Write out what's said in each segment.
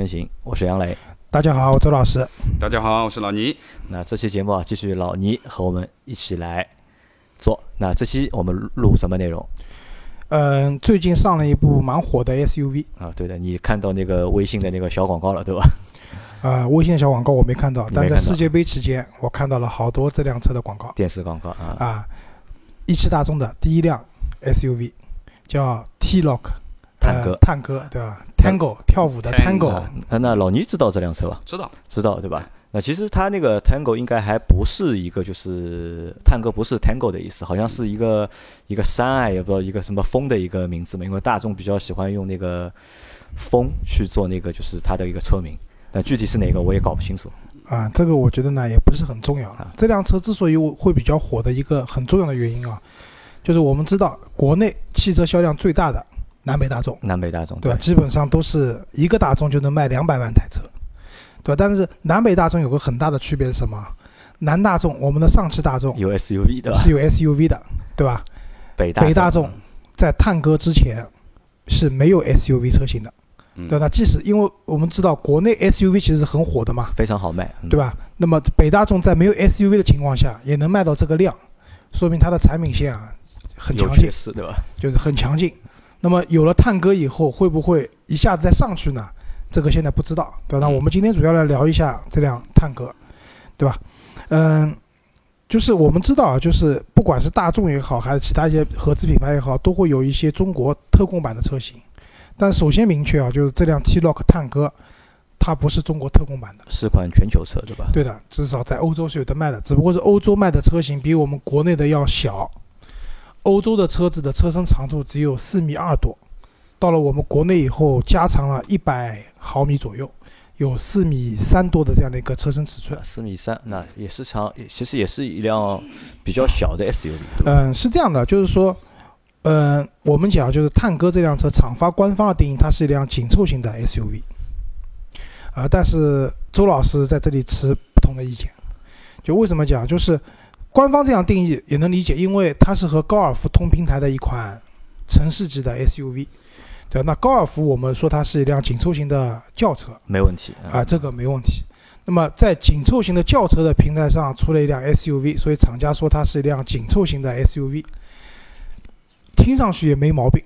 收听《老司机三人行》，我是杨磊。大家好，我周老师。大家好，我是老倪。那这期节目啊，继续老倪和我们一起来做。那这期我们录什么内容？嗯，最近上了一部蛮火的 SUV 啊，对的，你看到那个微信的那个小广告了，对吧？啊，微信小广告我没看到，但在世界杯期间，我看到了好多这辆车的广告。电视广告啊。啊，一汽大众的第一辆 SUV 叫 T-Roc，探戈，探戈对吧？Tango 跳舞的 Tango。啊，那老倪知道这辆车吧？知道，知道对吧？那其实它那个 Tango 应该还不是一个，就是探戈不是 Tango 的意思，好像是一个一个山啊，也不知道一个什么风的一个名字嘛。因为大众比较喜欢用那个风去做那个，就是它的一个车名，但具体是哪个我也搞不清楚。啊，这个我觉得呢也不是很重要啊。这辆车之所以会比较火的一个很重要的原因啊，就是我们知道国内汽车销量最大的南北大众，南北大众对吧？基本上都是一个大众就能卖两百万台车。对吧？但是南北大众有个很大的区别是什么？南大众，我们的上汽大众有 SUV 的，是有 SUV 的，对吧？北北大众在探戈之前是没有 SUV 车型的，对吧？即使因为我们知道国内 SUV 其实是很火的嘛，非常好卖，对吧？那么北大众在没有 SUV 的情况下也能卖到这个量，说明它的产品线啊很强劲，对吧？就是很强劲。那么有了探戈以后，会不会一下子再上去呢？这个现在不知道，对吧？那我们今天主要来聊一下这辆探戈，对吧？嗯，就是我们知道啊，就是不管是大众也好，还是其他一些合资品牌也好，都会有一些中国特供版的车型。但首先明确啊，就是这辆 T-Roc 探戈，它不是中国特供版的，是款全球车，对吧？对的，至少在欧洲是有的卖的，只不过是欧洲卖的车型比我们国内的要小，欧洲的车子的车身长度只有四米二多。到了我们国内以后，加长了一百毫米左右，有四米三多的这样的一个车身尺寸。四米三，那也是长，其实也是一辆比较小的 SUV。嗯，是这样的，就是说，嗯，我们讲就是探戈这辆车，厂发官方的定义，它是一辆紧凑型的 SUV。啊，但是周老师在这里持不同的意见。就为什么讲？就是官方这样定义也能理解，因为它是和高尔夫同平台的一款城市级的 SUV。对，那高尔夫我们说它是一辆紧凑型的轿车，没问题啊，这个没问题。那么在紧凑型的轿车的平台上出了一辆 SUV，所以厂家说它是一辆紧凑型的 SUV，听上去也没毛病，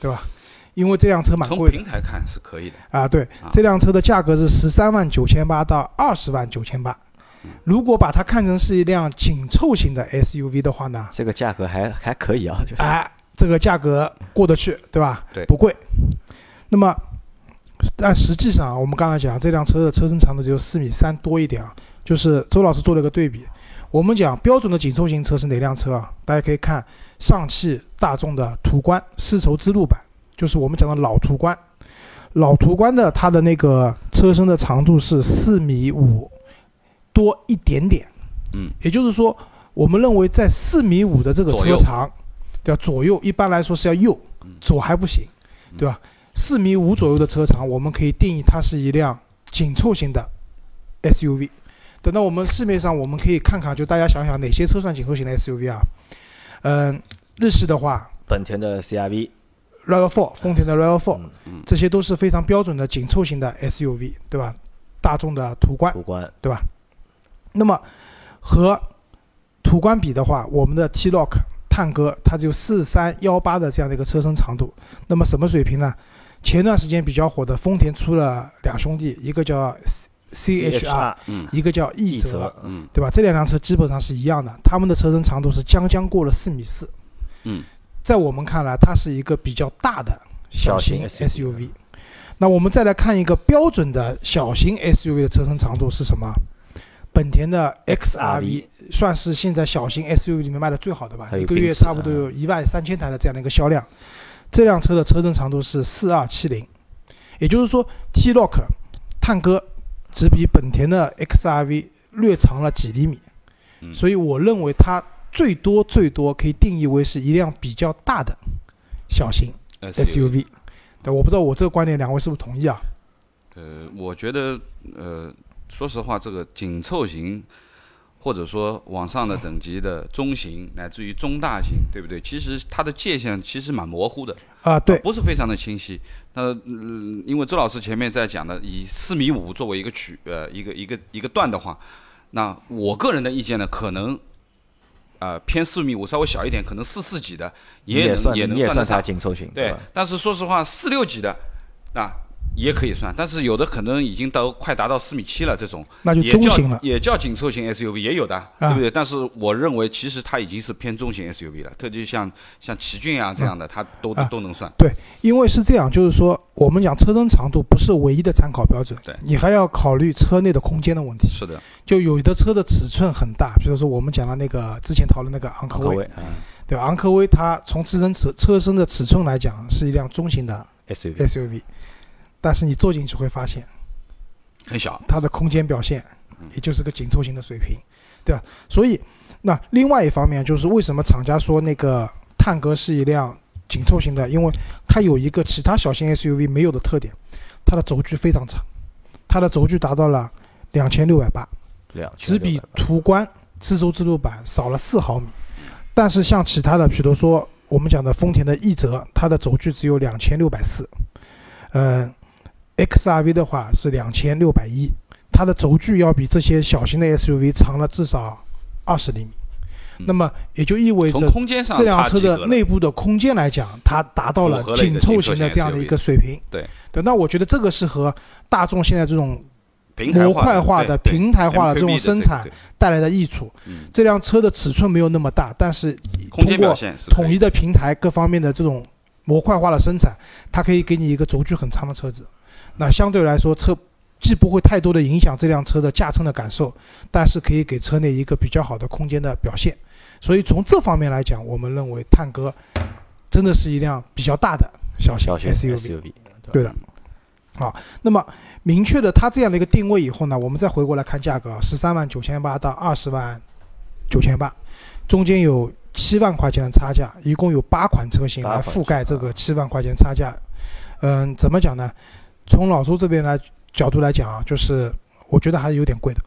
对吧？因为这辆车蛮贵的。从平台看是可以的啊。对，这辆车的价格是十三万九千八到二十万九千八。如果把它看成是一辆紧凑型的 SUV 的话呢？这个价格还还可以啊，就是。这个价格过得去，对吧？对，不贵。那么，但实际上，我们刚才讲这辆车的车身长度只有四米三多一点啊。就是周老师做了个对比，我们讲标准的紧凑型车是哪辆车啊？大家可以看上汽大众的途观丝绸之路版，就是我们讲的老途观。老途观的它的那个车身的长度是四米五多一点点。嗯，也就是说，我们认为在四米五的这个车长。对吧左右，一般来说是要右，左还不行，对吧？四米五左右的车长，我们可以定义它是一辆紧凑型的 SUV。等到我们市面上，我们可以看看，就大家想想哪些车算紧凑型的 SUV 啊？嗯，日系的话，本田的 CR-V，RAV4，丰田的 RAV4，这些都是非常标准的紧凑型的 SUV，对吧？大众的途观，途观，对吧？那么和途观比的话，我们的 T-Roc。探戈它只有四三幺八的这样的一个车身长度，那么什么水平呢？前段时间比较火的丰田出了两兄弟，一个叫 C H R，一个叫奕泽，嗯，对吧？这两辆车基本上是一样的，他们的车身长度是将将过了四米四，嗯，在我们看来，它是一个比较大的小型 S U V。那我们再来看一个标准的小型 S U V 的车身长度是什么？本田的 XRV 算是现在小型 SUV 里面卖的最好的吧，一个月差不多有一万三千台的这样的一个销量。这辆车的车身长度是四二七零，也就是说 T-Roc 探戈只比本田的 XRV 略长了几厘米，所以我认为它最多最多可以定义为是一辆比较大的小型 SUV。对，我不知道我这个观点两位是不是同意啊？呃，我觉得呃。说实话，这个紧凑型，或者说往上的等级的中型，乃至于中大型，对不对？其实它的界限其实蛮模糊的，啊，对，不是非常的清晰。那嗯，因为周老师前面在讲的，以四米五作为一个曲呃一个一个一个段的话，那我个人的意见呢，可能呃偏四米五稍微小一点，可能四四几的也也能算它算得上。紧凑型，对？，但是说实话，四六几的啊也可以算，但是有的可能已经到快达到四米七了，这种那就也叫中型了。也叫紧凑型 SUV 也有的，对不对？但是我认为其实它已经是偏中型 SUV 了，特别像像奇骏啊这样的，它都啊都能算。对因为是这样，就是说我们讲车身长度不是唯一的参考标准，对你还要考虑车内的空间的问题。是的，就有的车的尺寸很大，比如说我们讲的那个之前讨论那个昂科威，对吧？昂科威它从自身车车身的尺寸来讲是一辆中型的 SUV，SUV，但是你坐进去会发现很小，它的空间表现也就是个紧凑型的水平，对吧？所以那另外一方面就是为什么厂家说那个探戈是一辆紧凑型的，因为它有一个其他小型 SUV 没有的特点，它的轴距非常长，它的轴距达到了两千六百八。两只比途观自轴自路版少了四毫米，但是像其他的，比如说我们讲的丰田的奕泽，它的轴距只有两千六百四，呃，XRV 的话是两千六百一，它的轴距要比这些小型的 SUV 长了至少二十厘米。嗯那么也就意味从着这辆车的内部的空间来讲，它达到了紧凑型型的这样的一个水平。对对，那我觉得这个是和大众现在这种模块化的、平台化的这种生产带来的益处。嗯，这辆车的尺寸没有那么大，但是通过统一的平台各方面的这种模块化的生产，它可以给你一个轴距很长的车子。那相对来说，车既不会太多的影响这辆车的驾乘的感受，但是可以给车内一个比较好的空间的表现。所以从这方面来讲，我们认为探戈真的是一辆比较大的小型 SUV。对的。好，那么明确的它这样的一个定位以后呢，我们再回过来看价格，十三万九千八到二十万九千八，中间有七万块钱的差价，一共有八款车型来覆盖这个七万块钱差价。嗯，怎么讲呢？从老周这边来角度来讲啊，就是我觉得还是有点贵的。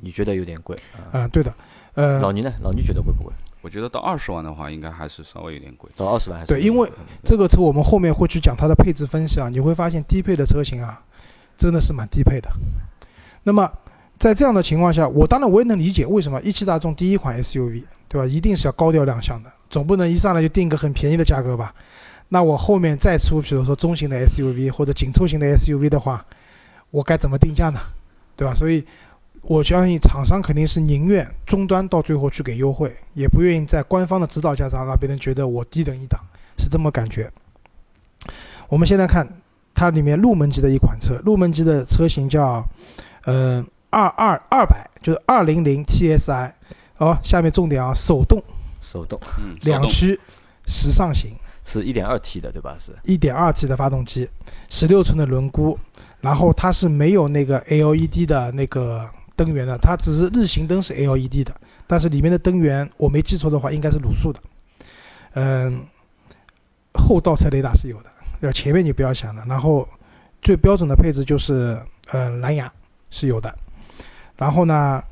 你觉得有点贵啊？嗯，对的。呃，老倪呢？老倪觉得贵不贵？我觉得到二十万的话，应该还是稍微有点贵。到二十万还是对因为这个车我们后面会去讲它的配置分析啊，你会发现低配的车型啊，真的是蛮低配的。那么在这样的情况下，我当然我也能理解为什么一汽大众第一款 SUV 对吧，一定是要高调亮相的，总不能一上来就定个很便宜的价格吧？那我后面再出，比如说中型的 SUV 或者紧凑型的 SUV 的话，我该怎么定价呢？对吧？所以我相信厂商肯定是宁愿终端到最后去给优惠，也不愿意在官方的指导价上让别人觉得我低等一档，是这么感觉。我们现在看它里面入门级的一款车，入门级的车型叫呃二二二百，就是二零零 TSI。哦，下面重点啊，手动手动嗯，手动两驱时尚型，是一点二 T 的对吧？是 1.2T 的发动机，十六寸的轮毂，然后它是没有那个 LED 的那个灯源的，它只是日行灯是 LED 的，但是里面的灯源我没记错的话应该是卤素的。嗯，后倒车雷达是有的，对吧？前面你不要想了。然后最标准的配置就是呃蓝牙是有的，然后呢。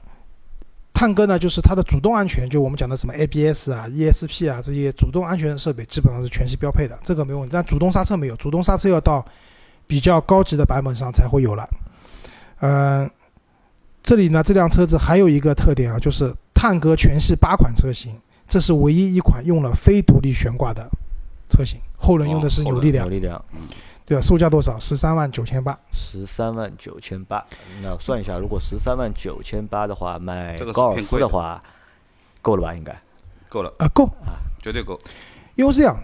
探戈呢，就是它的主动安全，就我们讲的什么 ABS 啊、ESP 啊这些主动安全设备，基本上是全系标配的，这个没问题。但主动刹车没有，主动刹车要到比较高级的版本上才会有了。嗯、这里呢，这辆车子还有一个特点啊，就是探戈全系八款车型，这是唯一一款用了非独立悬挂的车型，后轮用的是扭力梁，有力量，对吧？售价多少？十三万九千八。十三万九千八。那算一下，如果十三万九千八的话，买这个高尔夫的话，够了吧？应该够了，啊，够啊，绝对够。因为是这样，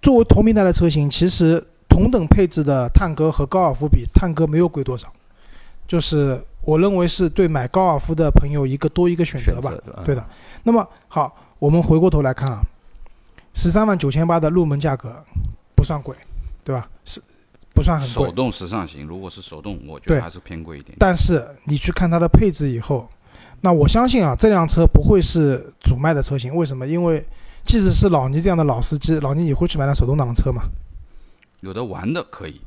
作为同平台的车型，其实同等配置的探戈和高尔夫比，探戈没有贵多少，就是我认为是对买高尔夫的朋友一个多一个选择吧。对吧？对的。那么好，我们回过头来看啊，十三万九千八的入门价格不算贵，对吧？是不算很贵，手动时尚型，如果是手动，我觉得还是偏贵一点。但是你去看它的配置以后，那我相信啊，这辆车不会是主卖的车型。为什么？因为即使是老倪这样的老司机，老倪也会去买辆手动挡的车嘛？有的玩的可以，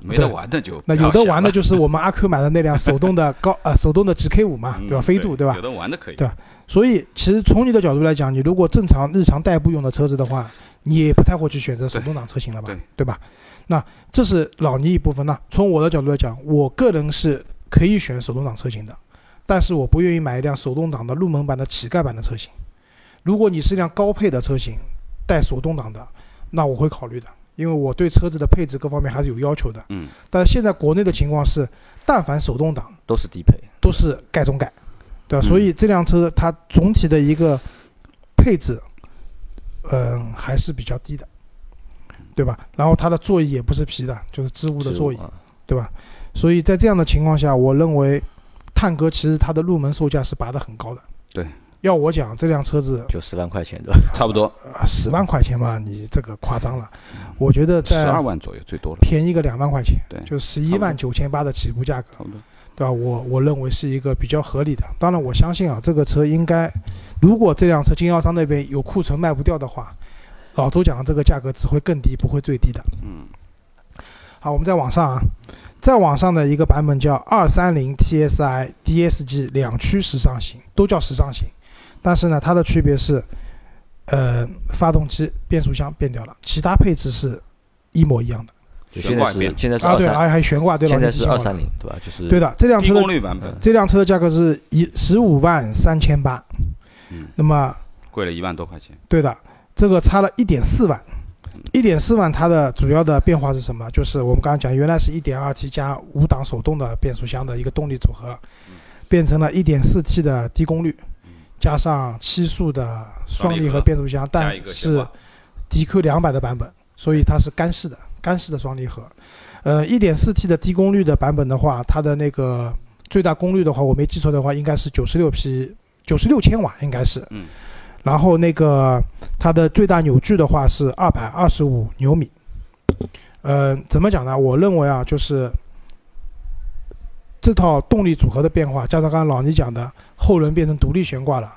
没得玩的就那有的玩的就是我们 阿 Q 买的那辆手动的高 呃手动的 GK 五嘛，对吧？飞度对吧？有的玩的可以。对，所以其实从你的角度来讲，你如果正常日常代步用的车子的话，你也不太会去选择手动挡车型了吧？对，对吧？那这是老倪一部分。那从我的角度来讲，我个人是可以选手动挡车型的，但是我不愿意买一辆手动挡的入门版的乞丐版的车型。如果你是一辆高配的车型，带手动挡的，那我会考虑的，因为我对车子的配置各方面还是有要求的。嗯。但是现在国内的情况是，但凡手动挡都是低配，都是盖中盖，对吧？所以这辆车它总体的一个配置，嗯，还是比较低的，对吧？然后它的座椅也不是皮的，就是织物的座椅，对吧？所以在这样的情况下，我认为探戈其实它的入门售价是拔得很高的。对。要我讲，这辆车子就十万块钱对吧？差不多啊，十万块钱吧，你这个夸张了。我觉得在十二万左右最多了，便宜个两万块钱，对，就十一万九千八的起步价格，差不多，对吧？我我认为是一个比较合理的。当然，我相信啊，这个车应该，如果这辆车经销商那边有库存卖不掉的话，老周讲的这个价格只会更低，不会最低的。嗯。好，我们再往上啊，再往上的一个版本叫二三零 TSI DSG 两驱时尚型，都叫时尚型。但是呢，它的区别是，呃，发动机、变速箱变掉了，其他配置是一模一样的。现在是现在是啊，对，还还有悬挂，对吧？现在是二三零，对吧？就是对的，这辆车的功率版本，这辆车的价格是一十五万三千八，嗯，那么贵了一万多块钱。对的，这个差了一点四万，一点四万，它的主要的变化是什么？就是我们刚刚讲，原来是一点二 T 加五档手动的变速箱的一个动力组合，变成了一点四 T 的低功率。加上七速的双离合变速箱，但是 DQ 两百的版本，所以它是干式的，干式的双离合。呃，1.4T 的低功率的版本的话，它的那个最大功率的话，我没记错的话，应该是96匹96千瓦，应该是。嗯。然后那个它的最大扭矩的话是225牛米。呃，怎么讲呢？我认为啊，就是这套动力组合的变化，加上刚刚老倪讲的。后轮变成独立悬挂了，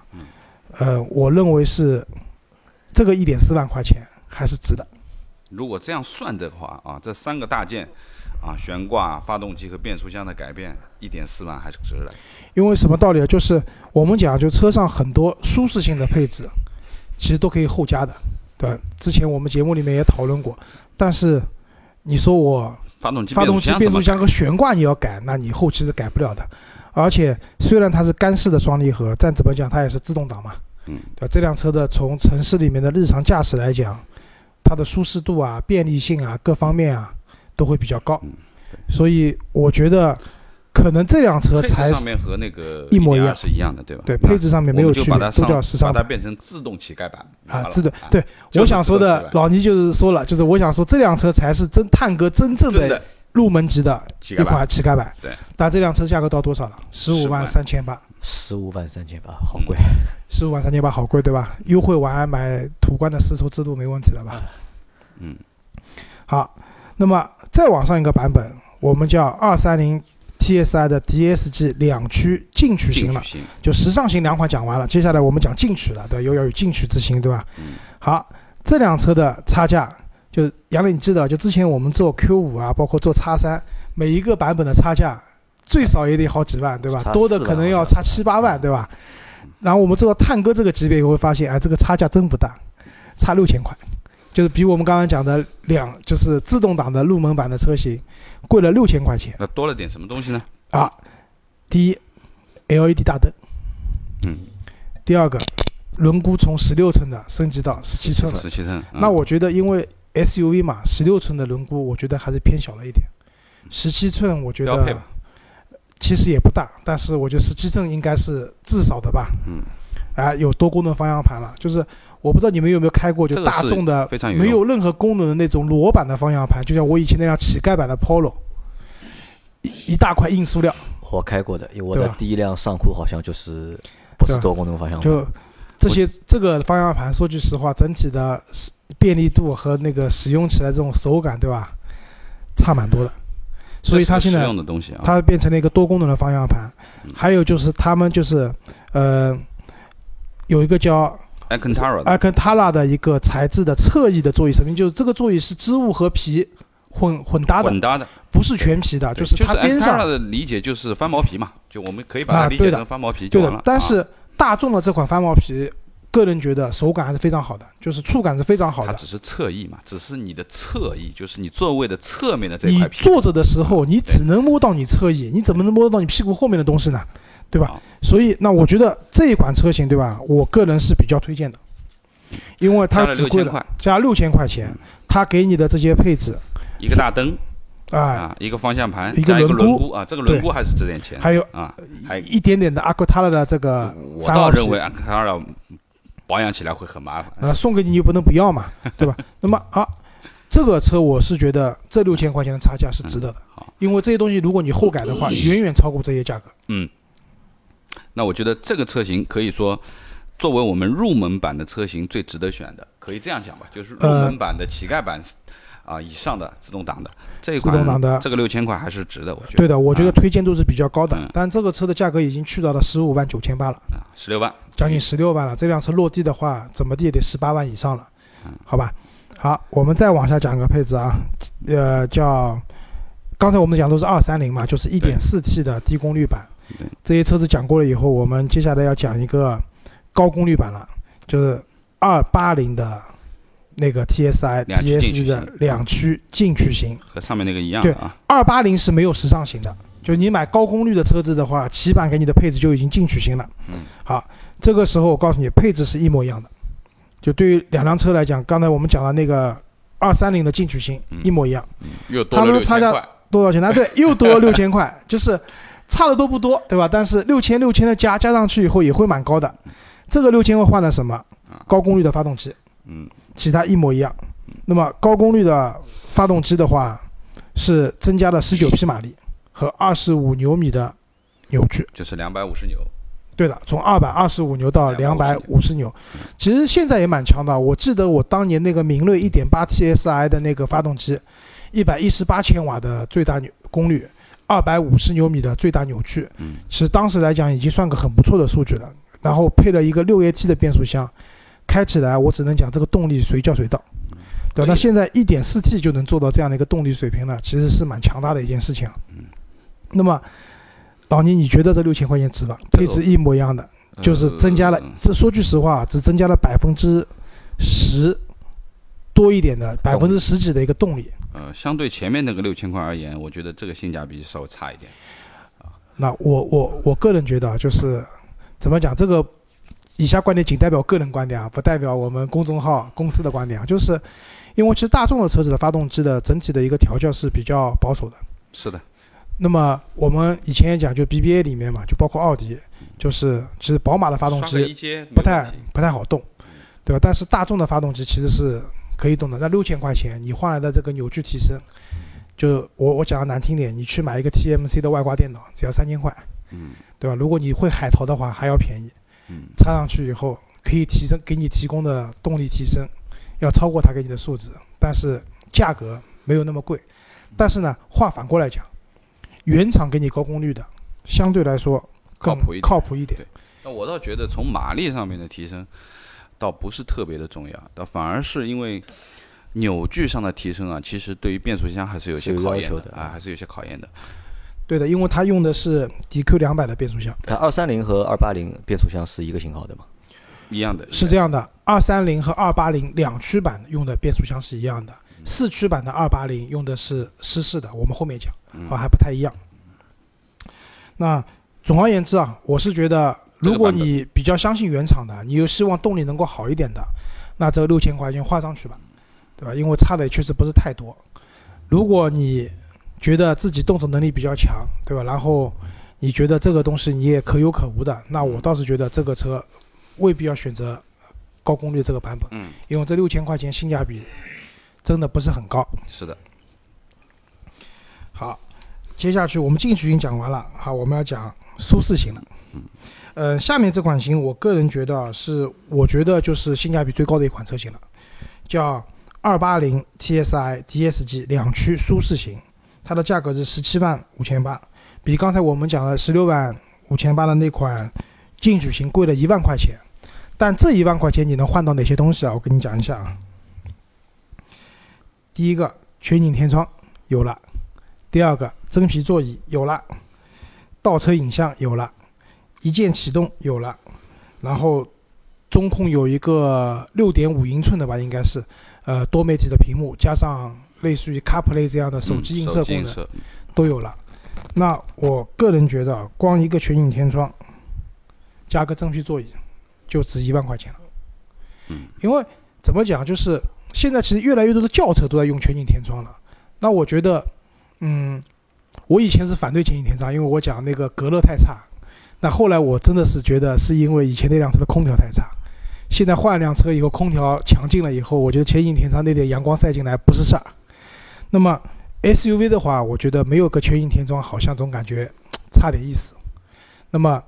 呃，我认为是这个一点四万块钱还是值的。如果这样算的话啊，这三个大件啊，悬挂、发动机和变速箱的改变，一点四万还是值的。因为什么道理啊？就是我们讲，就车上很多舒适性的配置，其实都可以后加的，对吧？之前我们节目里面也讨论过。但是你说我发动机、发动机、变速箱和悬挂你要改，那你后期是改不了的。而且虽然它是干式的双离合，但怎么讲它也是自动挡嘛，嗯，对吧？这辆车的从城市里面的日常驾驶来讲，它的舒适度啊、便利性啊各方面啊都会比较高，嗯，所以我觉得可能这辆车才上面和那个一模一样是一样的，对吧？对，配置上面没有区别，都叫时尚，把它变成自动乞丐版啊，自动。对，我想说的老倪就是说了，就是我想说这辆车才是真探戈真正的。入门级的一款乞丐版，对，但这辆车价格到多少了？十五万三千八。十五万三千八，好贵。十五万三千八，好贵，对吧？优惠完买途观的丝绸之路没问题了吧？嗯。好，那么再往上一个版本，我们叫二三零 TSI 的 DSG 两驱进取型了，就时尚型两款讲完了，接下来我们讲进取了，对，又要有进取之心，对吧？嗯。好，这辆车的差价。就杨磊，你记得就之前我们做 Q 五啊，包括做叉三，每一个版本的差价最少也得好几万，对吧？多的可能要差七八万，对吧？然后我们做到探戈这个级别，会发现，哎，这个差价真不大，差六千块，就是比我们刚刚讲的两，就是自动挡的入门版的车型贵了六千块钱。那多了点什么东西呢？啊，第一，LED 大灯，嗯，第二个，轮毂从十六寸的升级到十七寸了。十七寸。那我觉得，因为 SUV 嘛，十六寸的轮毂，我觉得还是偏小了一点。十七寸，我觉得其实也不大，但是我觉得十七寸应该是至少的吧。嗯。啊，有多功能方向盘了，就是我不知道你们有没有开过，就大众的没有任何功能的那种裸版的方向盘，就像我以前那辆乞丐版的 Polo，一一大块硬塑料。我开过的，因为我的第一辆尚酷好像就是不是多功能方向盘。就这些，这个方向盘，说句实话，整体的。便利度和那个使用起来这种手感，对吧？差蛮多的，所以它现在它变成了一个多功能的方向盘。还有就是他们就是呃有一个叫 Alcantara Alcantara 的一个材质的侧翼的座椅视频，就是这个座椅是织物和皮混混搭的，混搭的，不是全皮的，就是它边上。的理解就是翻毛皮嘛，就我们可以把它理解成翻毛皮就对完了。。啊但是大众的这款翻毛皮，个人觉得手感还是非常好的，就是触感是非常好的。它只是侧翼嘛，只是你的侧翼，就是你座位的侧面的这你块皮。坐着的时候，你只能摸到你侧翼，你怎么能摸到你屁股后面的东西呢？对吧？所以，那我觉得这一款车型，对吧？我个人是比较推荐的，因为它只贵了加六千块钱，它给你的这些配置一个大灯啊，啊，一个方向盘，一个轮毂啊，这个轮毂还是值点钱还有啊。还一点点的阿克塔拉的这个我倒认为安卡拉保养起来会很麻烦。啊，送给你你又不能不要嘛，对吧？那么啊，这个车我是觉得这六千块钱的差价是值得的，好因为这些东西如果你后改的话，远远超过这些价格。嗯，那我觉得这个车型可以说作为我们入门版的车型最值得选的，可以这样讲吧，就是入呃门版的乞丐版啊以上的自动挡的这一款，自动挡的这个六千块还是值的，我觉得。对的，我觉得啊推荐度是比较高的，嗯但这个车的价格已经去到了十五万九千八了，啊，十六万，将近十六万了。这辆车落地的话，怎么地也得十八万以上了，嗯好吧？好，我们再往下讲个配置啊，呃，叫刚才我们讲都是二三零嘛，就是一点四 T 的低功率版对。这些车子讲过了以后，我们接下来要讲一个高功率版了，就是二八零的那个 TSI 两驱进 DSG 的取型两驱进取型。和上面那个一样对啊。二八零是没有时尚型的，就是你买高功率的车子的话，起版给你的配置就已经进取型了。嗯，好，这个时候我告诉你，配置是一模一样的。就对于两辆车来讲，刚才我们讲的那个二三零的进取型嗯一模一样，嗯又多他了们差价六千块，多少钱呢？对，又多了六千块，就是差的都不多，对吧？但是六千六千的加加上去以后也会蛮高的。这个六千块换了什么？高功率的发动机，嗯，其他一模一样。那么高功率的发动机的话，是增加了十九匹马力和二十五牛米的扭矩。就是两百五十牛。对的，从二百二十五牛到两百五十牛，其实现在也蛮强的。我记得我当年那个明锐一点八 TSI 的那个发动机，一百一十八千瓦的最大扭功率，二百五十牛米的最大扭矩，嗯其实当时来讲已经算个很不错的数据了。然后配了一个六 AT 的变速箱，开起来我只能讲这个动力随叫随到。对，那现在一点四 T 就能做到这样的一个动力水平了，其实是蛮强大的一件事情啊。嗯那么，老倪，你觉得这六千块钱值吧？配置一模一样的，就是增加了呃，这说句实话，只增加了百分之十多一点的百分之十几的一个动力。呃，相对前面那个六千块而言，我觉得这个性价比稍微差一点。那我我我个人觉得啊，就是怎么讲，这个以下观点仅代表个人观点啊，不代表我们公众号公司的观点啊。就是因为其实大众的车子的发动机的整体的一个调教是比较保守的。是的，那么我们以前也讲，就 BBA 里面嘛，就包括奥迪，就是其实宝马的发动机不太不太好动，对吧？但是大众的发动机其实是可以动的。那六千块钱你换来的这个扭矩提升，就我我讲的难听点，你去买一个 TMC 的外挂电脑，只要三千块，嗯对吧？如果你会海淘的话，还要便宜。嗯，插上去以后，可以提升给你提供的动力提升，要超过它给你的数值，但是价格没有那么贵。但是呢，话反过来讲，原厂给你高功率的，相对来说靠谱一点靠谱一点。那我倒觉得从马力上面的提升，倒不是特别的重要，倒反而是因为扭矩上的提升啊，其实对于变速箱还是有些考验要求的啊，还是有些考验的。对的，因为它用的是 DQ 两百的变速箱，它二三零和二八零变速箱是一个型号的嘛？一样的，是这样的，二三零和二八零两驱版用的变速箱是一样的，嗯四驱版的二八零用的是湿式的，我们后面讲，嗯啊还不太一样。那总而言之啊，我是觉得，如果你比较相信原厂的，你又希望动力能够好一点的，那这六千块钱花上去吧，对吧？因为差的也确实不是太多。如果你觉得自己动手能力比较强，对吧？然后你觉得这个东西你也可有可无的，那我倒是觉得这个车未必要选择高功率这个版本，嗯，因为这六千块钱性价比真的不是很高。是的，好，接下去我们进取型讲完了，好，我们要讲舒适型了。呃，下面这款型，我个人觉得啊是，我觉得就是性价比最高的一款车型了，叫二八零 TSI DSG 两驱舒适型，它的价格是十七万五千八，比刚才我们讲的十六万五千八的那款进取型贵了一万块钱。但这一万块钱你能换到哪些东西啊？我跟你讲一下啊。第一个，全景天窗，有了，第二个真皮座椅有了，倒车影像有了，一键启动有了，然后中控有一个六点五英寸的吧，应该是，呃，多媒体的屏幕，加上类似于 CarPlay 这样的手机映射功能都有了。那我个人觉得，光一个全景天窗，加个真皮座椅，就值一万块钱了。嗯，因为怎么讲，就是现在其实越来越多的轿车都在用全景天窗了。那我觉得，嗯，我以前是反对全景天窗，因为我讲那个隔热太差。那后来我真的是觉得，是因为以前那辆车的空调太差。现在换辆车以后，空调强劲了以后，我觉得全景天窗那点阳光晒进来不是事儿。那么 SUV 的话，我觉得没有个全景天窗，好像总感觉 差点意思。那么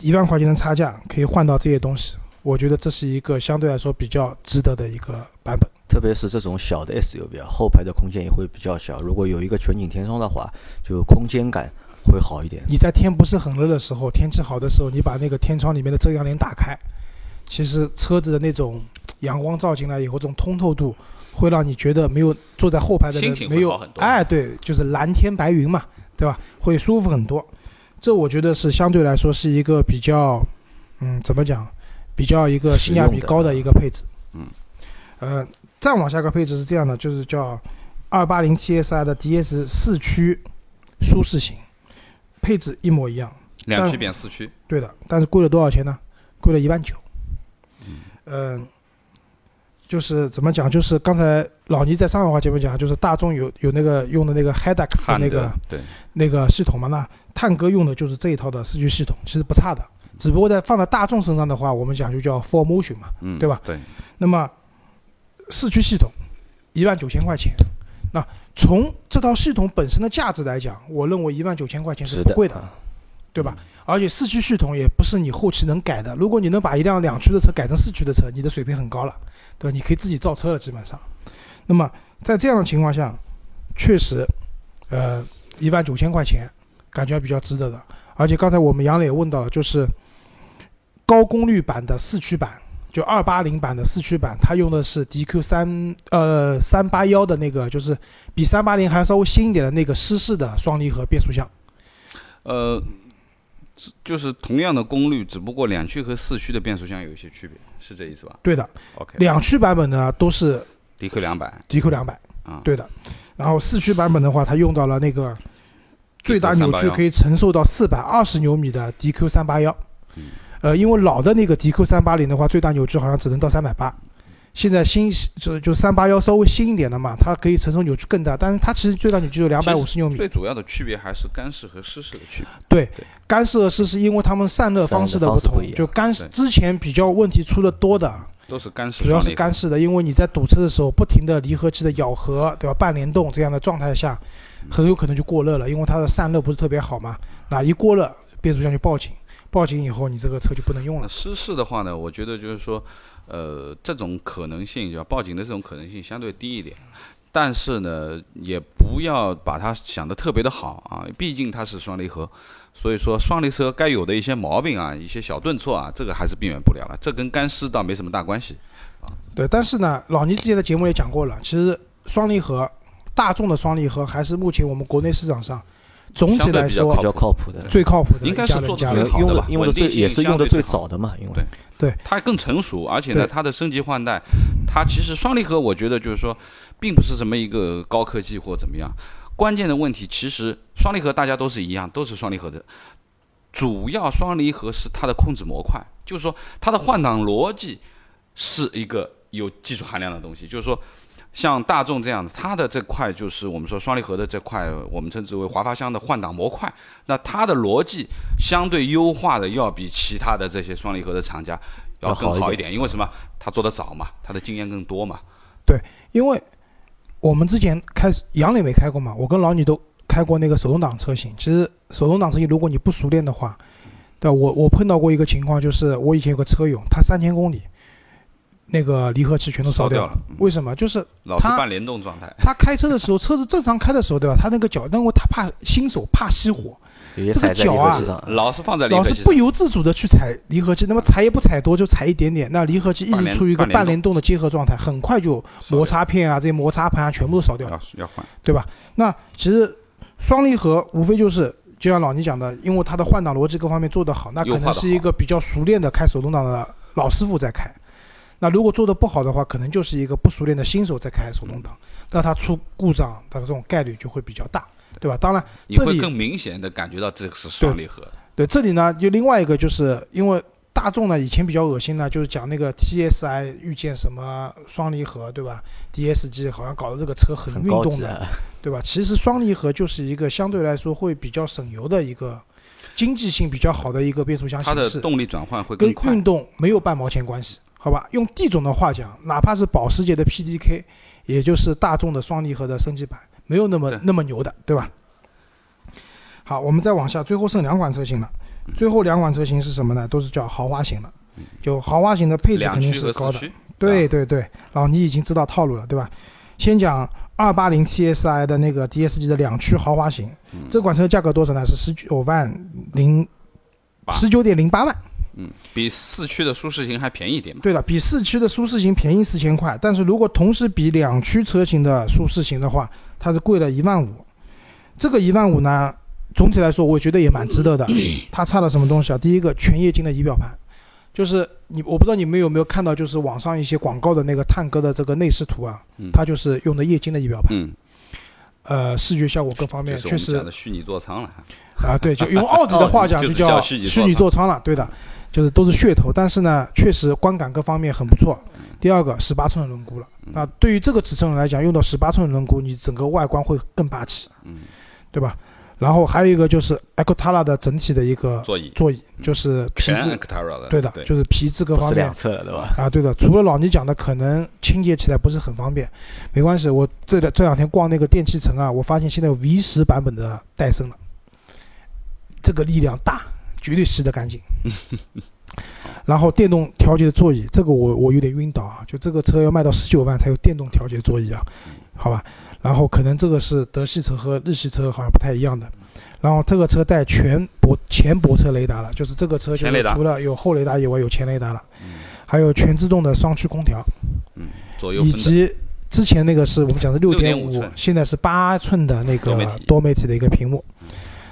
一万块钱的差价可以换到这些东西，我觉得这是一个相对来说比较值得的一个版本。特别是这种小的 SUV 啊，后排的空间也会比较小。如果有一个全景天窗的话，就空间感会好一点。你在天不是很热的时候，天气好的时候，你把那个天窗里面的遮阳帘打开，其实车子的那种阳光照进来以后，这种通透度会让你觉得没有坐在后排的人没有哎，对，就是蓝天白云嘛，对吧？会舒服很多。这我觉得是相对来说是一个比较，嗯，怎么讲？比较一个性价比高的一个配置。嗯，呃。再往下个配置是这样的，就是叫二八零 TSI 的 DS 四驱舒适型，配置一模一样，两驱变四驱，对的，但是贵了多少钱呢？贵了一万九。嗯，就是怎么讲？就是刚才老倪在上海话节目讲，就是大众有有那个用的那个 Hedex 的那个对那个系统嘛，那探戈用的就是这一套的四驱系统，其实不差的，只不过在放在大众身上的话，我们讲就叫 Four Motion 嘛，对吧？对。那么四驱系统，一万九千块钱。那从这套系统本身的价值来讲，我认为一万九千块钱是不贵的，对吧？而且四驱系统也不是你后期能改的。如果你能把一辆两驱的车改成四驱的车，你的水平很高了，对吧？你可以自己造车了，基本上。那么在这样的情况下，确实，呃，一万九千块钱感觉还比较值得的。而且刚才我们杨磊问到了，就是高功率版的四驱版。就二八零版的四驱版，它用的是 DQ 三呃三八幺的那个，就是比三八零还稍微新一点的那个湿式的双离合变速箱。呃，就是同样的功率，只不过两驱和四驱的变速箱有一些区别，是这意思吧？对的。OK。两驱版本呢都是 DQ 两百，DQ 两百啊，对的。然后四驱版本的话，它用到了那个最大扭矩可以承受到四百二十牛米的 DQ 三八幺。呃，因为老的那个 DQ 三八零的话，最大扭矩好像只能到三百八，现在新就就三八幺稍微新一点的嘛，它可以承受扭矩更大，但是它其实最大扭矩有两百五十牛米。最主要的区别还是干式和湿式的区别。对，干式和湿式，因为它们散热方式的不同，就干式之前比较问题出的多的都是干式，主要是干式的，因为你在堵车的时候，不停的离合器的咬合，对吧？半联动这样的状态下，很有可能就过热了，因为它的散热不是特别好嘛，那一过热，变速箱就报警。报警以后，你这个车就不能用了。湿式的话呢，我觉得就是说，呃，这种可能性，就报警的这种可能性相对低一点。但是呢，也不要把它想的特别的好啊，毕竟它是双离合，所以说双离合该有的一些毛病啊，一些小顿挫啊，这个还是避免不了了。这跟干湿倒没什么大关系啊。对，但是呢，老倪之前的节目也讲过了，其实双离合，大众的双离合还是目前我们国内市场上。总体来说比较靠谱的，最靠谱的应该是做的最好的吧，因为最也是用的最早的嘛，因为。对。它更成熟，而且呢，它的升级换代，它其实双离合，我觉得就是说，并不是什么一个高科技或怎么样，关键的问题其实双离合大家都是一样，都是双离合的，主要双离合是它的控制模块，就是说它的换挡逻辑是一个有技术含量的东西，就是说。像大众这样的，它的这块就是我们说双离合的这块，我们称之为华发箱的换挡模块。那它的逻辑相对优化的要比其他的这些双离合的厂家要更好一点，因为什么？它做的早嘛，它的经验更多嘛。对，因为我们之前开杨磊没开过嘛，我跟老李都开过那个手动挡车型。其实手动挡车型如果你不熟练的话，对我我碰到过一个情况，就是我以前有个车友，他三千公里。那个离合器全都烧掉了，为什么？就是老是半联动状态。他开车的时候，车子正常开的时候，对吧？他那个脚，因为他怕新手怕熄火，这个踩脚啊老是放在老合器上，是不由自主的去踩离合器，那么踩也不踩多，就踩一点点，那离合器一直处于一个半联动的结合状态，很快就摩擦片啊这些摩擦盘啊全部都烧掉了。要要换，对吧？那其实双离合无非就是就像老倪讲的，因为它的换挡逻辑各方面做得好，那可能是一个比较熟练的开手动挡的老师傅在开。那如果做的不好的话，可能就是一个不熟练的新手在开手动挡，那它出故障的这种概率就会比较大，对吧？当然，这里你会更明显的感觉到这个是双离合，对这里呢，就另外一个就是因为大众呢以前比较恶心呢，就是讲那个 TSI 遇见什么双离合，对吧？DSG 好像搞得这个车很很运动的，啊。对吧？其实双离合就是一个相对来说会比较省油的一个经济性比较好的一个变速箱它的形式，动力转换会跟更快运。动没有半毛钱关系，好吧？用地总的话讲，哪怕是保时捷的 PDK，也就是大众的双离合的升级版，没有那么那么牛的，对吧？好，我们再往下，最后剩两款车型了。最后两款车型是什么呢？都是叫豪华型的，就豪华型的配置肯定是高的。对对对，然后你已经知道套路了，对吧？先讲二八零 TSI 的那个 DSG 的两驱豪华型，这款车价格多少呢？是十九万零八十九点零八万。嗯，比四驱的舒适型还便宜一点嘛。对的，比四驱的舒适型便宜四千块，但是如果同时比两驱车型的舒适型的话，它是贵了一万五。这个一万五呢，总体来说我觉得也蛮值得的。它差了什么东西啊？第一个全液晶的仪表盘，就是你我不知道你们有没有看到，就是网上一些广告的那个探戈的这个内饰图啊，嗯它就是用的液晶的仪表盘，嗯，呃，视觉效果各方面确实虚拟座舱了。啊，对，就用奥迪的话讲就叫虚拟座舱了，对的，就是都是噱头，但是呢，确实观感各方面很不错。第二个，十八寸的轮毂了，那对于这个尺寸来讲，用到十八寸的轮毂，你整个外观会更霸气，嗯，对吧？然后还有一个就是 Acotala 的整体的一个座椅座椅，就是皮全质，Actara 的，对的，对，就是皮质各方面是两侧的对吧？啊，对的。除了老倪讲的可能清洁起来不是很方便，没关系，我这两这两天逛那个电器城啊，我发现现在有 V 十版本的戴森了，这个力量大，绝对吸得干净。然后电动调节的座椅，这个我我有点晕倒啊，就这个车要卖到十九万才有电动调节座椅啊，好吧？然后可能这个是德系车和日系车好像不太一样的。然后这个车带全泊前泊车雷达了，就是这个车就前雷达是除了有后雷达以外有前雷达了，还有全自动的双区空调，嗯，左右，以及之前那个是我们讲的六点五，现在是八寸的那个多媒体的一个屏幕。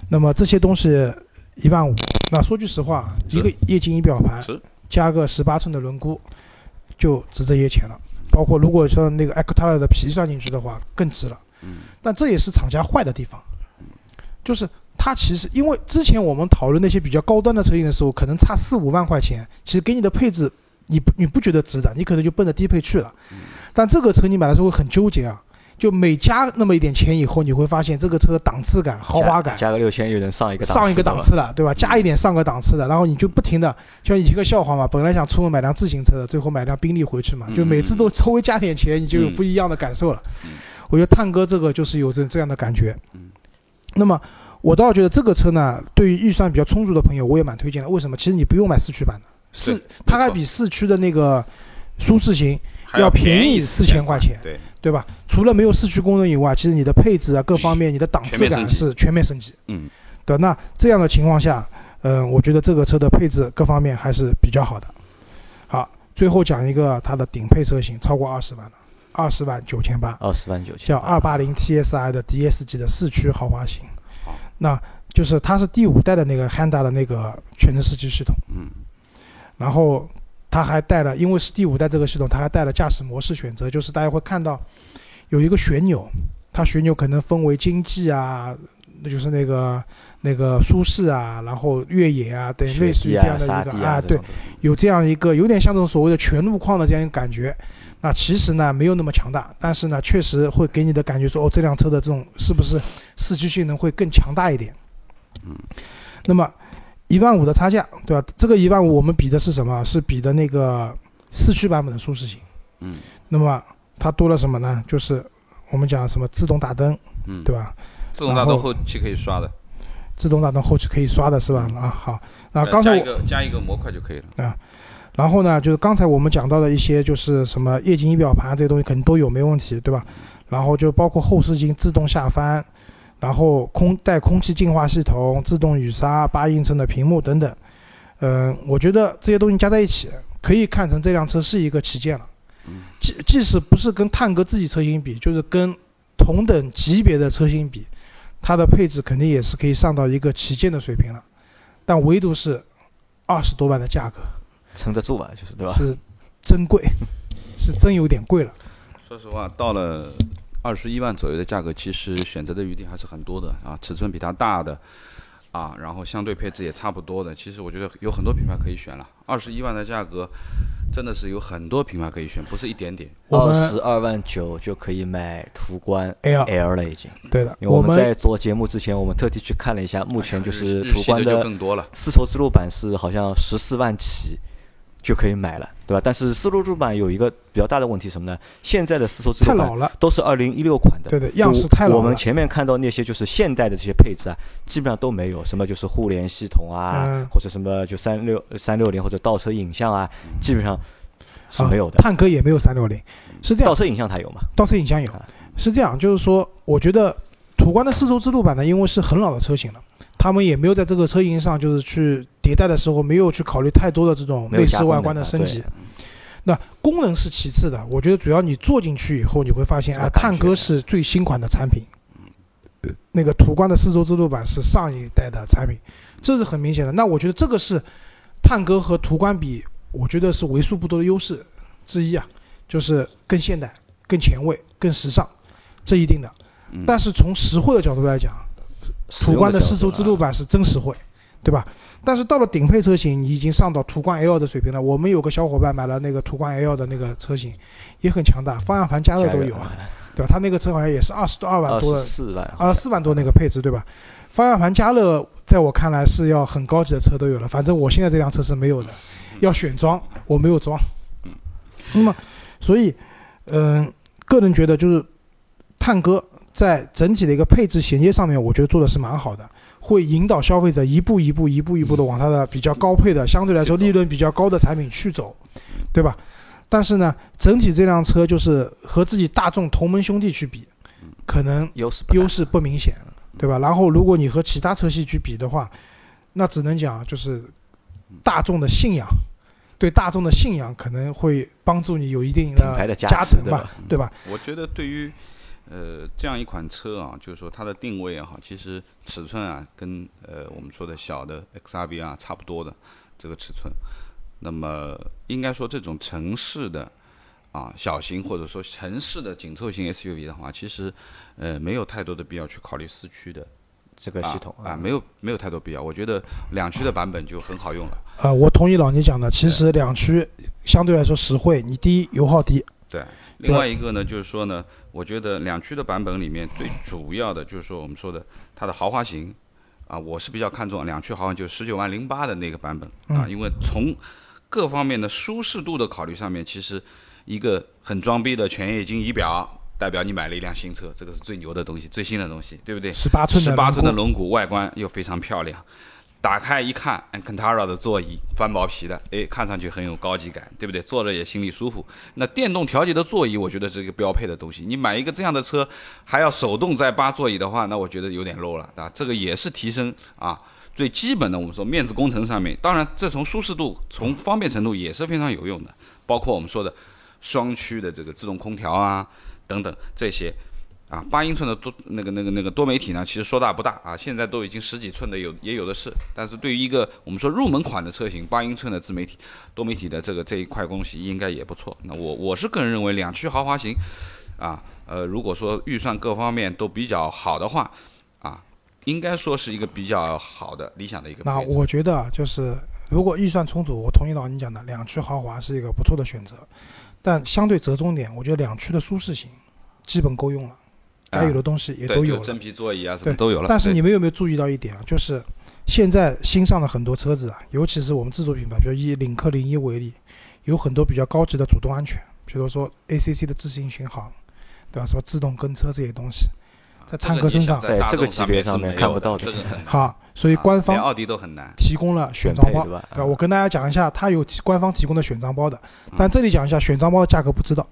那么这些东西一万五，那说句实话，一个液晶仪表盘加个十八寸的轮毂，就值这些钱了。包括如果说那个 Actala 的皮算进去的话，更值了。嗯，但这也是厂家坏的地方，就是它其实因为之前我们讨论那些比较高端的车型的时候，可能差四五万块钱，其实给你的配置你不你不觉得值的，你可能就奔着低配去了。但这个车你买的时候会很纠结啊，就每加那么一点钱以后，你会发现这个车的档次感、豪华感加个六千又能上一个上一个档次了，对吧？加一点上个档次的，然后你就不停的，像以前个笑话嘛，本来想出门买辆自行车的，最后买辆宾利回去嘛，嗯就每次都稍微加点钱，你就有不一样的感受了。我觉得探戈这个就是有这这样的感觉。那么我倒觉得这个车呢，对于预算比较充足的朋友，我也蛮推荐的。为什么？其实你不用买四驱版的，四对没错它还比四驱的那个舒适型还要便便宜四4000块钱对，对吧？除了没有四驱功能以外，其实你的配置啊各方面，你的档次感是全面升级。嗯，对，那这样的情况下，嗯、我觉得这个车的配置各方面还是比较好的。好，最后讲一个它的顶配车型，超过二十万了，二十万九千八，二十万九千，叫二八零 TSI 的 DSG 的四驱豪华型好。那就是它是第五代的那个 Honda 的那个全程四驱系统。嗯，然后它还带了，因为是第五代这个系统，它还带了驾驶模式选择，就是大家会看到有一个旋钮，它旋钮可能分为经济啊，那就是那个那个舒适啊，然后越野啊，等雪类似于这样的一个啊，对，有这样一个有点像这种所谓的全路况的这样一个感觉。那其实呢没有那么强大，但是呢确实会给你的感觉说，哦，这辆车的这种是不是四驱性能会更强大一点？嗯，那么一万五的差价，对吧？这个一万五我们比的是什么？是比的那个四驱版本的舒适性。嗯那么它多了什么呢？就是我们讲什么自动大灯，嗯，对吧？自动大灯后期可以刷的，自动大灯后期可以刷的是吧？啊，好。那呃刚才加一个加一个模块就可以了。啊然后呢，就是刚才我们讲到的一些，就是什么液晶仪表盘这些东西肯定都有，没问题，对吧？然后就包括后视镜自动下翻，然后空带空气净化系统、自动雨刷、八英寸的屏幕等等，嗯，我觉得这些东西加在一起，可以看成这辆车是一个旗舰了。即即使不是跟探戈自己车型比，就是跟同等级别的车型比，它的配置肯定也是可以上到一个旗舰的水平了。但唯独是二十多万的价格，撑得住吧？就是对吧？是真贵，是真有点贵了。说实话，到了二十一万左右的价格，其实选择的余地还是很多的啊。尺寸比它大的啊，然后相对配置也差不多的，其实我觉得有很多品牌可以选了。二十一万的价格，真的是有很多品牌可以选，不是一点点。二十二万九就可以买途观 L L 了，已经。对的，因为我们们在做节目之前，我们特地去看了一下，目前就是途观的更多了。丝绸之路版是好像十四万起就可以买了，对吧？但是丝绸之路版有一个比较大的问题什么呢？现在的丝绸之路版太老了，都是二零一六款的，对对样式太老了我们前面看到那些就是现代的这些配置啊，基本上都没有，什么就是互联系统啊，嗯或者什么就三六三六零或者倒车影像啊，基本上是啊没有的。探戈也没有三六零，是这样倒，车影像它有吗？倒车影像有啊，是这样，就是说，我觉得途观的丝绸之路版呢，因为是很老的车型了，他们也没有在这个车型上就是去迭代的时候没有去考虑太多的这种内饰外观的升级。那功能是其次的，我觉得主要你坐进去以后，你会发现，哎，这个感觉探戈是最新款的产品，那个途观的丝绸之路版是上一代的产品，这是很明显的。那我觉得这个是探戈和途观比，我觉得是为数不多的优势之一啊，就是更现代、更前卫、更时尚，这一定的。嗯但是从实惠的角度来讲，途观的丝绸之路版，是真实惠，对吧？但是到了顶配车型，你已经上到途观 L 的水平了。我们有个小伙伴买了那个途观 L 的那个车型，也很强大，方向盘加热都有啊，对吧？他那个车好像也是二十多二万多的，十四万，二十四万多那个配置，对吧？方向盘加热，在我看来是要很高级的车都有了。反正我现在这辆车是没有的，要选装，我没有装。那么，所以，嗯、个人觉得就是探戈在整体的一个配置衔接上面，我觉得做的是蛮好的，会引导消费者一步一步、一步一步的往它的比较高配的、相对来说利润比较高的产品去走，对吧？但是呢，整体这辆车就是和自己大众同门兄弟去比，可能优势优势不明显，对吧？然后如果你和其他车系去比的话，那只能讲就是大众的信仰，对大众的信仰可能会帮助你有一定品牌的加加成吧，对吧？我觉得对于呃这样一款车啊，就是说它的定位也好，其实尺寸啊跟呃我们说的小的 XRV 啊差不多的这个尺寸。那么应该说这种城市的啊小型或者说城市的紧凑型 SUV 的话，其实呃没有太多的必要去考虑四驱的这个系统啊啊，没有没有太多必要。我觉得两驱的版本就很好用了。呃，我同意老倪讲的，其实两驱相对来说实惠，你第一油耗低，对，另外一个呢，就是说呢，我觉得两驱的版本里面最主要的就是说我们说的它的豪华型啊，我是比较看重两驱豪华，就十九万零八的那个版本啊，因为从各方面的舒适度的考虑上面，其实一个很装逼的全液晶仪表，代表你买了一辆新车，这个是最牛的东西，最新的东西，对不对？十八寸的十八寸的轮轮毂，外观又非常漂亮。打开一看，Alcantara 的座椅，翻毛皮的，哎，看上去很有高级感，对不对？坐着也心里舒服。那电动调节的座椅，我觉得是一个标配的东西。你买一个这样的车，还要手动再扒座椅的话，那我觉得有点 low 了，啊，这个也是提升啊最基本的我们说面子工程上面。当然，这从舒适度、从方便程度也是非常有用的，包括我们说的双区的这个自动空调啊等等这些。啊，八英寸的多那个那个那个多媒体呢，其实说大不大啊，现在都已经十几寸的有也有的是，但是对于一个我们说入门款的车型，八英寸的自媒体多媒体的这个这一块东西应该也不错。那我我是个人认为两驱豪华型，啊呃，如果说预算各方面都比较好的话，啊，应该说是一个比较好的理想的一个那。我觉得就是如果预算充足，我同意老倪讲的，两驱豪华是一个不错的选择，但相对折中点，我觉得两驱的舒适性基本够用了，该有的东西也，都有了。真皮座椅啊什么对都有了。但是你们有没有注意到一点啊？就是现在新上的很多车子啊，尤其是我们自主品牌，比如以领克零一为例，有很多比较高级的主动安全，比如说 ACC 的自适应巡航，对吧？什么自动跟车这些东西，在探戈身上在这个级别上面看不到的的，这个 好，所以官方奥迪都很难。提供了选选装包，对吧？我跟大家讲一下，它有官方提供的选装包的，嗯但这里讲一下选装包的价格不知道，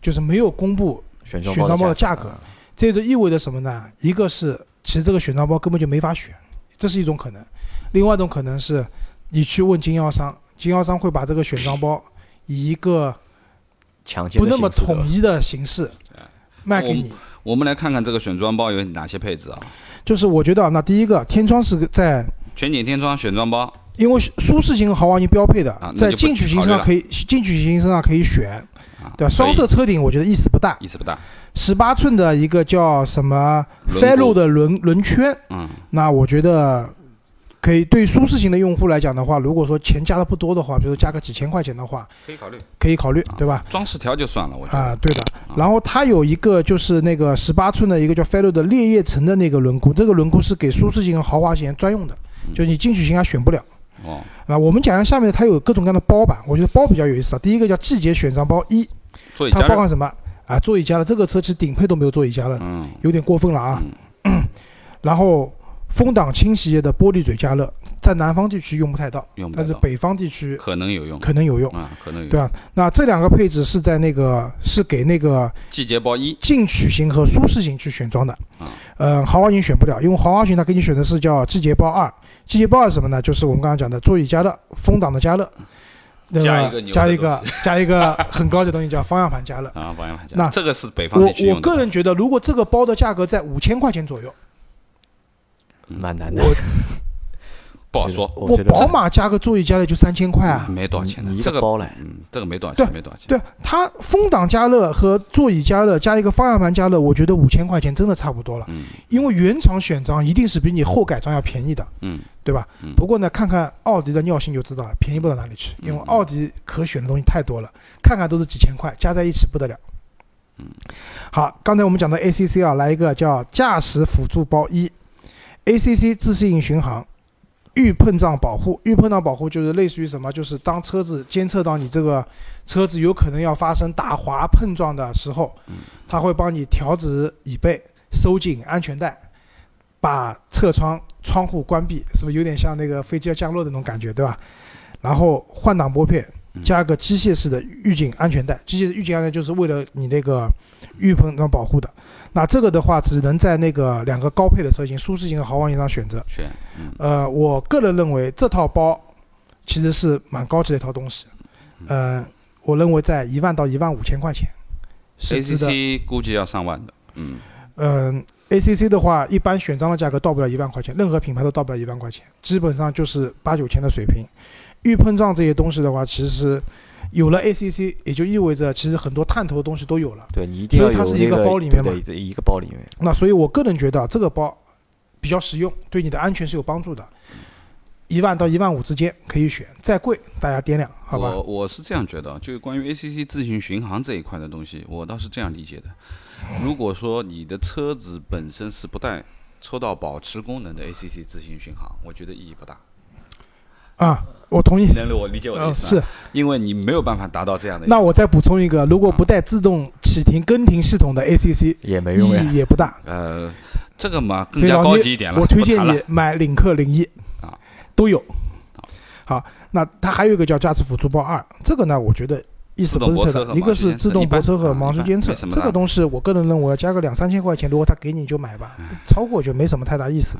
就是没有公布选装包的价格格，这就意味着什么呢？一个是其实这个选装包根本就没法选，这是一种可能。另外一种可能是，你去问经销商，经销商会把这个选装包以一个强不那么统一的形式卖给你。我们来看看这个选装包有哪些配置啊？就是我觉得啊，那第一个天窗是在，全景天窗选装包，因为舒适型和豪华型标配的在进取型上可以，进取型身上可以选，啊，对吧？双色车顶我觉得意思不大。意思不大。十八寸的一个叫什么轮 Fellow 的轮轮圈，嗯，那我觉得可以。对舒适型的用户来讲的话，如果说钱加的不多的话，比如说加个几千块钱的话，可以考虑。可以考虑，对吧？装饰条就算了，我觉得啊，对的。然后它有一个就是那个十八寸的一个叫 Fellow 的烈焰橙的那个轮毂，这个轮毂是给舒适型和豪华型专用的，就你进取型还选不了。哦，啊，我们讲一下下面它有各种各样的包吧，我觉得包比较有意思啊。第一个叫季节选装包一，它。包含什么啊？座椅加热，这个车其实顶配都没有座椅加热，嗯，有点过分了啊。嗯 然后风挡清洗液的玻璃嘴加热，在南方地区用不太到，用不到，但是北方地区可能有用。可能有用，啊，可能有用。对吧？那这两个配置是在那个是给那个季节包一，进取型和舒适型去选装的嗯，呃，豪华型选不了，因为豪华型它给你选的是叫季节包二，季节包二是什么呢？就是我们刚刚讲的座椅加热、风挡的加热，对吧加一个加一个加一个 很高的东西叫方向盘加热。啊，方向盘加。那这个是北方我我。个人觉得，如果这个包的价格在五千块钱左右，蛮难的。不好说，我我觉得宝马加个座椅加热就三千块啊。没多少钱的这个个包嘞，嗯，这个没多少对钱，没多少钱。对它风挡加热和座椅加热加一个方向盘加热，我觉得五千块钱真的差不多了。嗯因为原厂选装一定是比你后改装要便宜的，嗯，对吧？嗯不过呢，看看奥迪的尿性就知道了，便宜不到哪里去。因为嗯奥迪可选的东西太多了，看看都是几千块，加在一起不得了。嗯，好，刚才我们讲的 ACC 啊，来一个叫驾驶辅助包一，ACC 自适应巡航。预碰撞保护，预碰撞保护就是类似于什么？就是当车子监测到你这个车子有可能要发生打滑碰撞的时候，它会帮你调直椅背、收紧安全带，把侧窗窗户关闭，是不是有点像那个飞机要降落的那种感觉，对吧？然后换挡拨片，加个机械式的预警安全带，机械预警安全带就是为了你那个预碰撞保护的。那这个的话，只能在那个两个高配的车型，舒适型和豪华型上选择。选，嗯呃，我个人认为这套包其实是蛮高级的一套东西。呃，我认为在一万到一万五千块钱是值得。，ACC 估计要上万的。嗯，嗯、a c c 的话，一般选装的价格到不了一万块钱，任何品牌都到不了一万块钱，基本上就是八九千的水平。预碰撞这些东西的话，其实有了 ACC，也就意味着其实很多探头的东西都有了。对你一定要所以它是一个包里面嘛对对一个包里面。那所以我个人觉得这个包比较实用，对你的安全是有帮助的。一万到一万五之间可以选，再贵大家掂量，好吧？我我是这样觉得，就是关于 ACC 自行巡航这一块的东西，我倒是这样理解的。如果说你的车子本身是不带车道保持功能的 ACC 自行巡航，我觉得意义不大。啊，我同意你。能我理解我的嗯，意思是？。因为你没有办法达到这样的。那我再补充一个，如果不带自动启停跟停系统的 ACC，意也没用呀。义也不大。呃，这个嘛更加高级一点了。我推荐你买领克零一啊，都有。好，那它还有一个叫驾驶辅助包二，这个呢，我觉得意思不是特大。自动泊车和一个是自动泊车和盲区监测这个东西我个人认为加个两三千块钱，如果他给你就买吧，超过就没什么太大意思。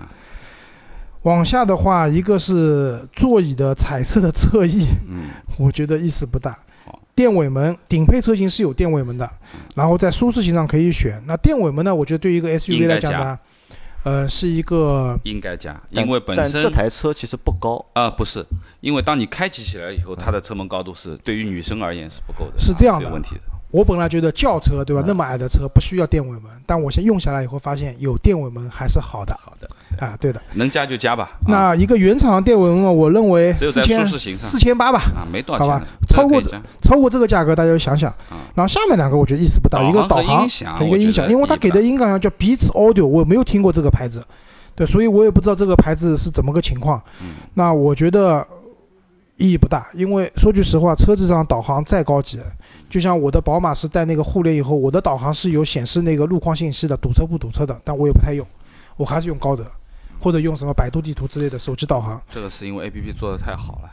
往下的话，一个是座椅的彩色的侧翼，嗯，我觉得意思不大。电尾门顶配车型是有电尾门的，然后在舒适性上可以选。那电尾门呢，我觉得对于一个 SUV 来讲呢，呃，是一个应该加，因为本身这台车其实不高，啊、不是，因为当你开启起来以后，它的车门高度是对于女生而言是不够的，啊是这样的。有问题的。我本来觉得轿车对吧，嗯那么矮的车不需要电尾门，但我先用下来以后发现有电尾门还是好的。好的，啊，对的。能加就加吧。啊、那一个原厂电尾门，我认为四千四千八吧，啊，没多少好吧超过超过这个价格大家就想想。然后下面两个我觉得意思不大，一个导导航一个音响，因为它给的音响叫 Beats Audio，我没有听过这个牌子，对，所以我也不知道这个牌子是怎么个情况。嗯。那我觉得意义不大，因为说句实话，车子上导航再高级，就像我的宝马是带那个互联以后，我的导航是有显示那个路况信息的，堵车不堵车的，但我也不太用，我还是用高德。或者用什么百度地图之类的手机导航这个是因为 A P P 做的太好了。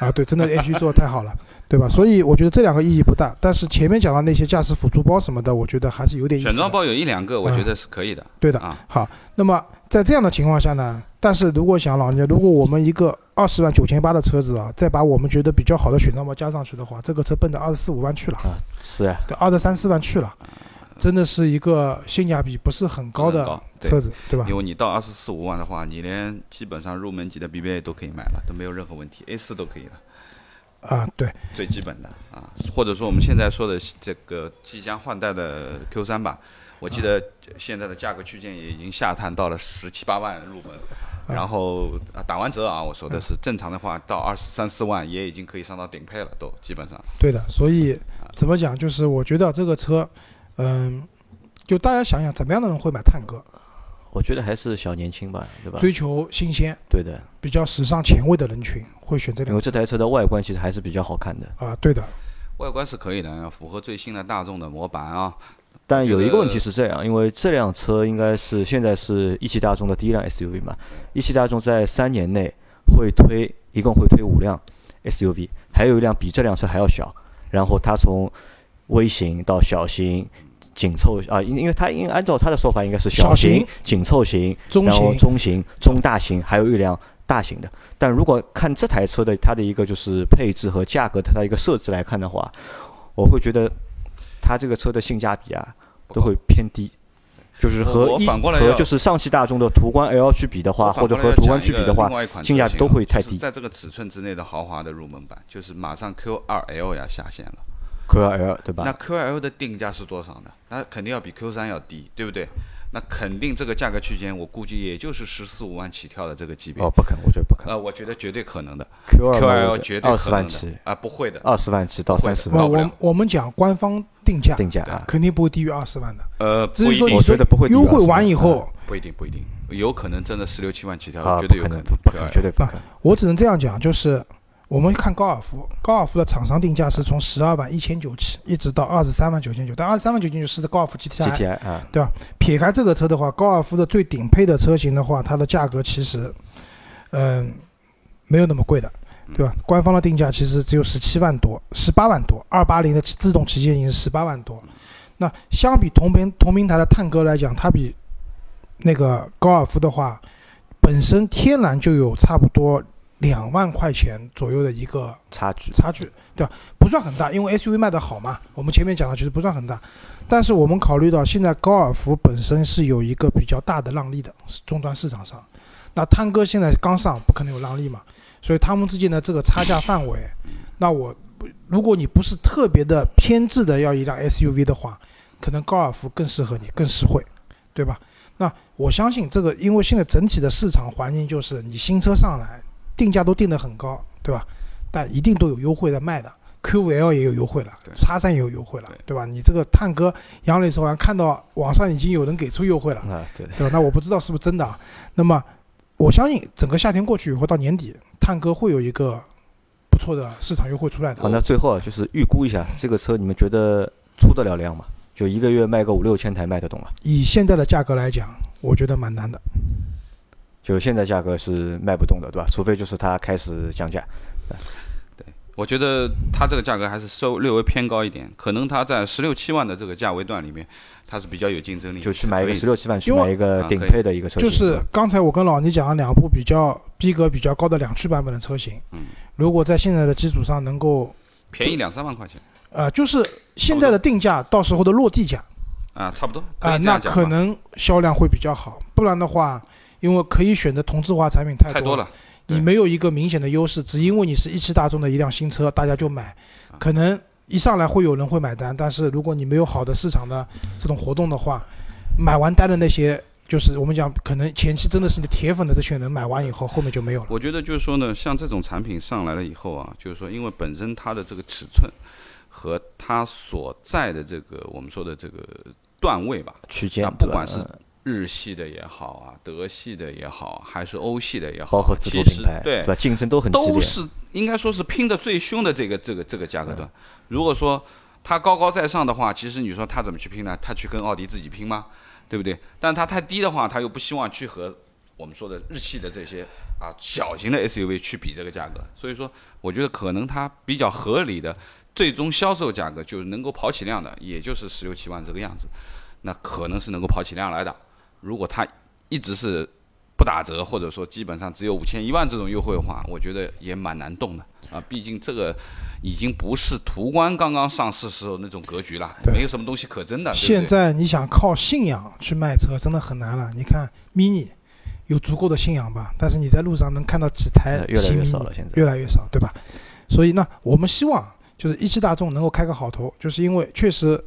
啊，对，真的 A P P 做的太好了。对吧？所以我觉得这两个意义不大。但是前面讲到那些驾驶辅助包什么的，我觉得还是有点意思。选装包有一两个，我觉得是可以的。对的啊，好，那么在这样的情况下呢，但是如果想老人家，如果我们一个二十万九千八的车子啊，再把我们觉得比较好的选装包加上去的话，这个车奔着二十四五万去了，啊，是啊，对，二十三四万去了，真的是一个性价比不是很高的车子，对吧？因为你到二十四五万的话，你连基本上入门级的 BBA 都可以买了，都没有任何问题，A 四都可以了，啊，对，最基本的啊，或者说我们现在说的这个即将换代的 Q 三吧，我记得现在的价格区间也已经下探到了十七八万入门，然后啊打完折啊，我说的是正常的话到二十三四万也已经可以上到顶配了，都基本上。对的，所以怎么讲，就是我觉得这个车，嗯，就大家想想，怎么样的人会买探戈？我觉得还是小年轻吧，对吧？追求新鲜、对的，比较时尚前卫的人群会选这辆车因为这台车的外观其实还是比较好看的。啊，对的，外观是可以的，符合最新的大众的模板啊。但有一个问题是这样，因为这辆车应该是现在是一汽大众的第一辆 SUV 嘛，一汽大众在三年内会推，一共会推五辆 SUV，还有一辆比这辆车还要小，然后它从微型到小型。紧凑啊，因因为它应按照它的说法应该是小小型型、紧凑型，中然后型中型、中大型，还有一辆大型的。但如果看这台车的它的一个就是配置和价格，它的一个设置来看的话，我会觉得它这个车的性价比啊都会偏低。就是和一和就是上汽大众的途观 L 去比的话，或者和途观去比的话性价比都会太低。在这个尺寸之内的豪华的入门版，就是马上 Q 二 L 要下线了。Q L 对吧那 Q 二 L 的定价是多少呢？那肯定要比 Q 三要低，对不对？那肯定这个价格区间，我估计也就是十四五万起跳的这个级别。哦，不可能，我觉得不可能。呃，我觉得绝对可能的。Q 二，Q 二 L 绝对二可能十万起，啊，不会的，二十万起到三十，万。我我们讲官方定价，定价啊，肯定不会低于二十万的。呃，不一定。只是说我觉得不会优惠完以后，不一定，不一定，有可能真的十六七万起跳，啊，绝对有可能不可能，不，绝对不可能。我只能这样讲，就是我们看高尔夫，高尔夫的厂商定价是从十二万一千九起，一直到二十三万九千九，但二十三万九千九是的高尔夫 GTI。GTI 啊，撇开这个车的话，高尔夫的最顶配的车型的话，它的价格其实，嗯、没有那么贵的，对吧？官方的定价其实只有十七万多，十八万多，二八零的自动旗舰型是十八万多。那相比同平同平台的探戈来讲，它比那个高尔夫的话，本身天然就有差不多两万块钱左右的一个差距差距，对吧？不算很大，因为 SUV 卖得好嘛。我们前面讲的其实不算很大，但是我们考虑到现在高尔夫本身是有一个比较大的让利的终端市场上，那探戈现在刚上，不可能有让利嘛，所以他们之间的这个差价范围，那我如果你不是特别的偏执的要一辆 SUV 的话，可能高尔夫更适合你，更实惠，对吧？那我相信这个，因为现在整体的市场环境就是你新车上来，定价都定得很高，对吧？但一定都有优惠在卖的，Q5L 也有优惠了对，叉三也有优惠了对，吧？你这个探戈，杨磊说好像看到网上已经有人给出优惠了，啊，对。对吧？那我不知道是不是真的啊。那么我相信整个夏天过去以后，到年底探戈会有一个不错的市场优惠出来的。好，那最后啊，就是预估一下这个车，你们觉得出得了量吗？就一个月卖个五六千台卖得动吗？以现在的价格来讲，我觉得蛮难的。就现在价格是卖不动的，对吧？除非就是它开始降价。对我觉得它这个价格还是稍略微偏高一点，可能它在十六七万的这个价位段里面，它是比较有竞争力，就去买一个十六七万，去买一个顶配的一个车型。就是刚才我跟老倪讲了两部比较逼格比较高的两驱版本的车型，嗯，如果在现在的基础上能够，便宜两三万块钱呃，就是现在的定价，到时候的落地价啊，差不多啊、那可能销量会比较好。不然的话，因为可以选的同质化产品太多太多了，你没有一个明显的优势，只因为你是一汽大众的一辆新车，大家就买，啊。可能一上来会有人会买单，但是如果你没有好的市场的这种活动的话，买完单的那些，就是我们讲可能前期真的是你的铁粉的这群人买完以后，后面就没有了。我觉得就是说呢，像这种产品上来了以后啊，就是说，因为本身它的这个尺寸和它所在的这个我们说的这个段位吧，区间不管是嗯日系的也好啊，德系的也好，还是欧系的也好，包括自主其实品牌，对吧？竞争都很激烈。都是应该说是拼的最凶的这个这个这个价格嗯段。如果说它高高在上的话，其实你说它怎么去拼呢？它去跟奥迪自己拼吗？对不对？但它太低的话，它又不希望去和我们说的日系的这些啊小型的 SUV 去比这个价格，所以说我觉得可能它比较合理的最终销售价格就是能够跑起量的，也就是十六七万这个样子，那可能是能够跑起量来的。如果它一直是不打折，或者说基本上只有五千一万这种优惠的话，我觉得也蛮难动的啊。毕竟这个已经不是途观刚刚上市时候那种格局了，没有什么东西可争的。对对现在你想靠信仰去卖车，真的很难了。你看 mini 有足够的信仰吧，但是你在路上能看到几台呃越来新越少了现在越来越少，对吧？所以呢，我们希望就是一汽大众能够开个好头，就是因为确实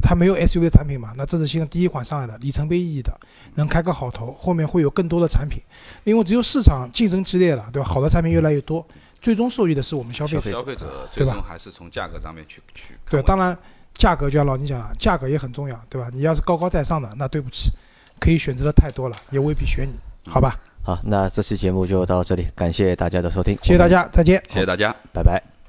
它没有 SUV 的产品嘛，那这是新的第一款上来的里程碑意义的，能开个好头，后面会有更多的产品，因为只有市场竞争激烈了，对吧？好的产品越来越多，最终受益的是我们消费者。消费者对吧最终还是从价格上面去去对，当然价格就像老倪讲了，价格也很重要，对吧？你要是高高在上的，那对不起，可以选择的太多了，也未必选你，好吧？好，那这期节目就到这里，感谢大家的收听，谢谢大家，再见。谢谢大家。拜拜。